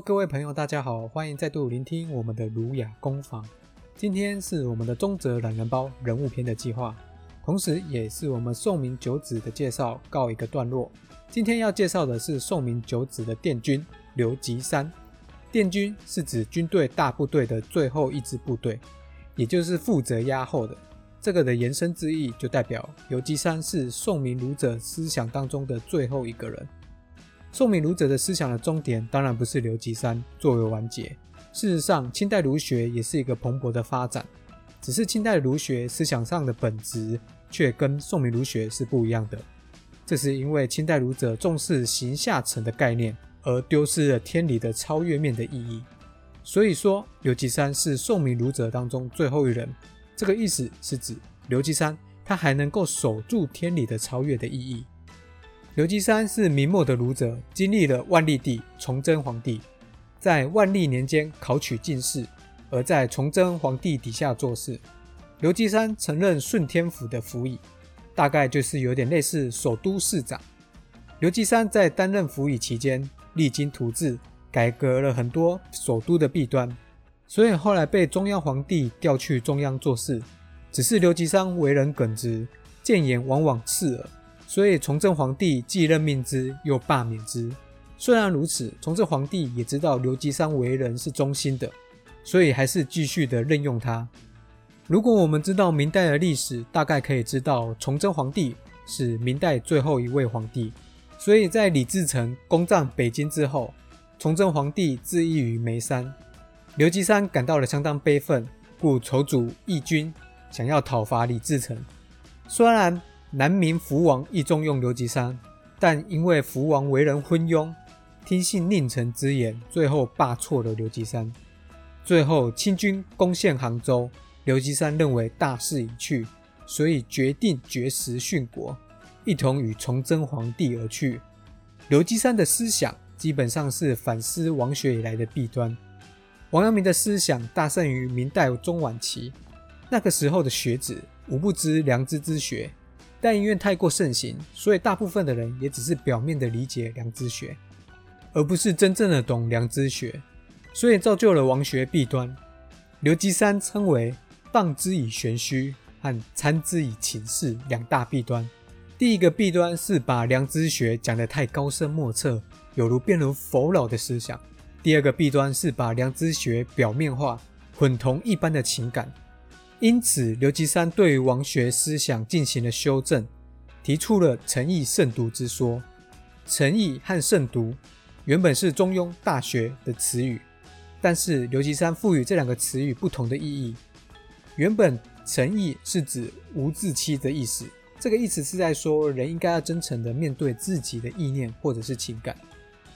各位朋友，大家好，欢迎再度聆听我们的儒雅工坊。今天是我们的中泽懒人包人物篇的计划，同时也是我们宋明九子的介绍告一个段落。今天要介绍的是宋明九子的殿军刘吉山。殿军是指军队大部队的最后一支部队，也就是负责压后的。这个的延伸之意就代表刘吉山是宋明儒者思想当中的最后一个人。宋明儒者的思想的终点当然不是刘吉山作为完结。事实上，清代儒学也是一个蓬勃的发展，只是清代儒学思想上的本质却跟宋明儒学是不一样的。这是因为清代儒者重视形下层的概念，而丢失了天理的超越面的意义。所以说，刘吉山是宋明儒者当中最后一人。这个意思是指刘吉山他还能够守住天理的超越的意义。刘基山是明末的儒者，经历了万历帝、崇祯皇帝，在万历年间考取进士，而在崇祯皇帝底下做事。刘基山曾任顺天府的府尹，大概就是有点类似首都市长。刘基山在担任府尹期间，励精图治，改革了很多首都的弊端，所以后来被中央皇帝调去中央做事。只是刘基山为人耿直，谏言往往刺耳。所以，崇祯皇帝既任命之，又罢免之。虽然如此，崇祯皇帝也知道刘基山为人是忠心的，所以还是继续的任用他。如果我们知道明代的历史，大概可以知道崇祯皇帝是明代最后一位皇帝。所以在李自成攻占北京之后，崇祯皇帝自缢于眉山，刘基山感到了相当悲愤，故筹组义军，想要讨伐李自成。虽然南明福王亦重用刘吉山，但因为福王为人昏庸，听信佞臣之言，最后罢黜了刘吉山。最后清军攻陷杭州，刘吉山认为大势已去，所以决定绝食殉国，一同与崇祯皇帝而去。刘基山的思想基本上是反思王学以来的弊端。王阳明的思想大盛于明代中晚期，那个时候的学子无不知良知之学。但因为太过盛行，所以大部分的人也只是表面的理解良知学，而不是真正的懂良知学，所以造就了王学弊端。刘基山称为“荡之以玄虚”和“参之以情事”两大弊端。第一个弊端是把良知学讲得太高深莫测，有如变如佛老的思想；第二个弊端是把良知学表面化，混同一般的情感。因此，刘基山对于王学思想进行了修正，提出了诚意慎独之说。诚意和慎独原本是中庸大学的词语，但是刘基山赋予这两个词语不同的意义。原本诚意是指无自欺的意思，这个意思是在说人应该要真诚的面对自己的意念或者是情感。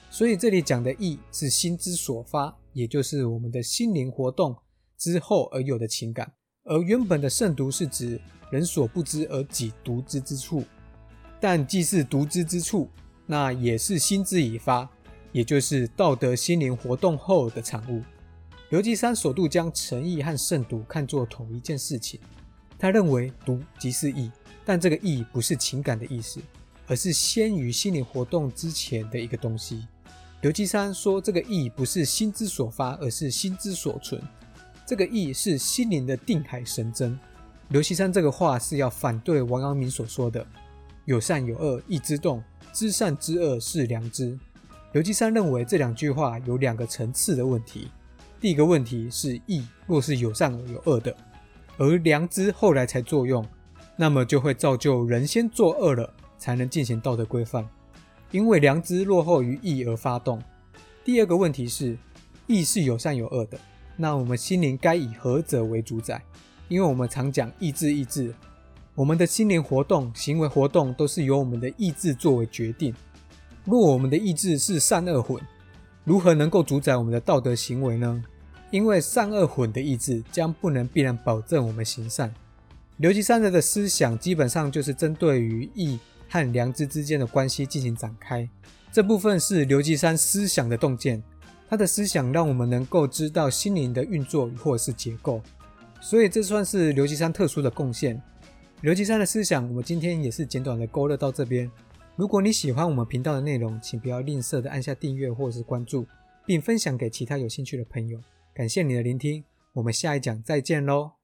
所以这里讲的意是心之所发，也就是我们的心灵活动之后而有的情感。而原本的慎独是指人所不知而己独知之处，但既是独知之处，那也是心之已发，也就是道德心灵活动后的产物。刘基山首度将诚意和慎独看作同一件事情，他认为独即是义，但这个义不是情感的意思，而是先于心灵活动之前的一个东西。刘基山说，这个义不是心之所发，而是心之所存。这个义是心灵的定海神针。刘锡山这个话是要反对王阳明所说的“有善有恶，义之动；知善知恶，是良知”。刘基山认为这两句话有两个层次的问题。第一个问题是义若是有善有恶的，而良知后来才作用，那么就会造就人先作恶了，才能进行道德规范，因为良知落后于义而发动。第二个问题是义是有善有恶的。那我们心灵该以何者为主宰？因为我们常讲意志，意志，我们的心灵活动、行为活动都是由我们的意志作为决定。若我们的意志是善恶混，如何能够主宰我们的道德行为呢？因为善恶混的意志将不能必然保证我们行善。刘基三人的思想基本上就是针对于义和良知之间的关系进行展开，这部分是刘基山思想的洞见。他的思想让我们能够知道心灵的运作或者是结构，所以这算是刘吉山特殊的贡献。刘吉山的思想，我们今天也是简短的勾勒到这边。如果你喜欢我们频道的内容，请不要吝啬的按下订阅或者是关注，并分享给其他有兴趣的朋友。感谢你的聆听，我们下一讲再见喽。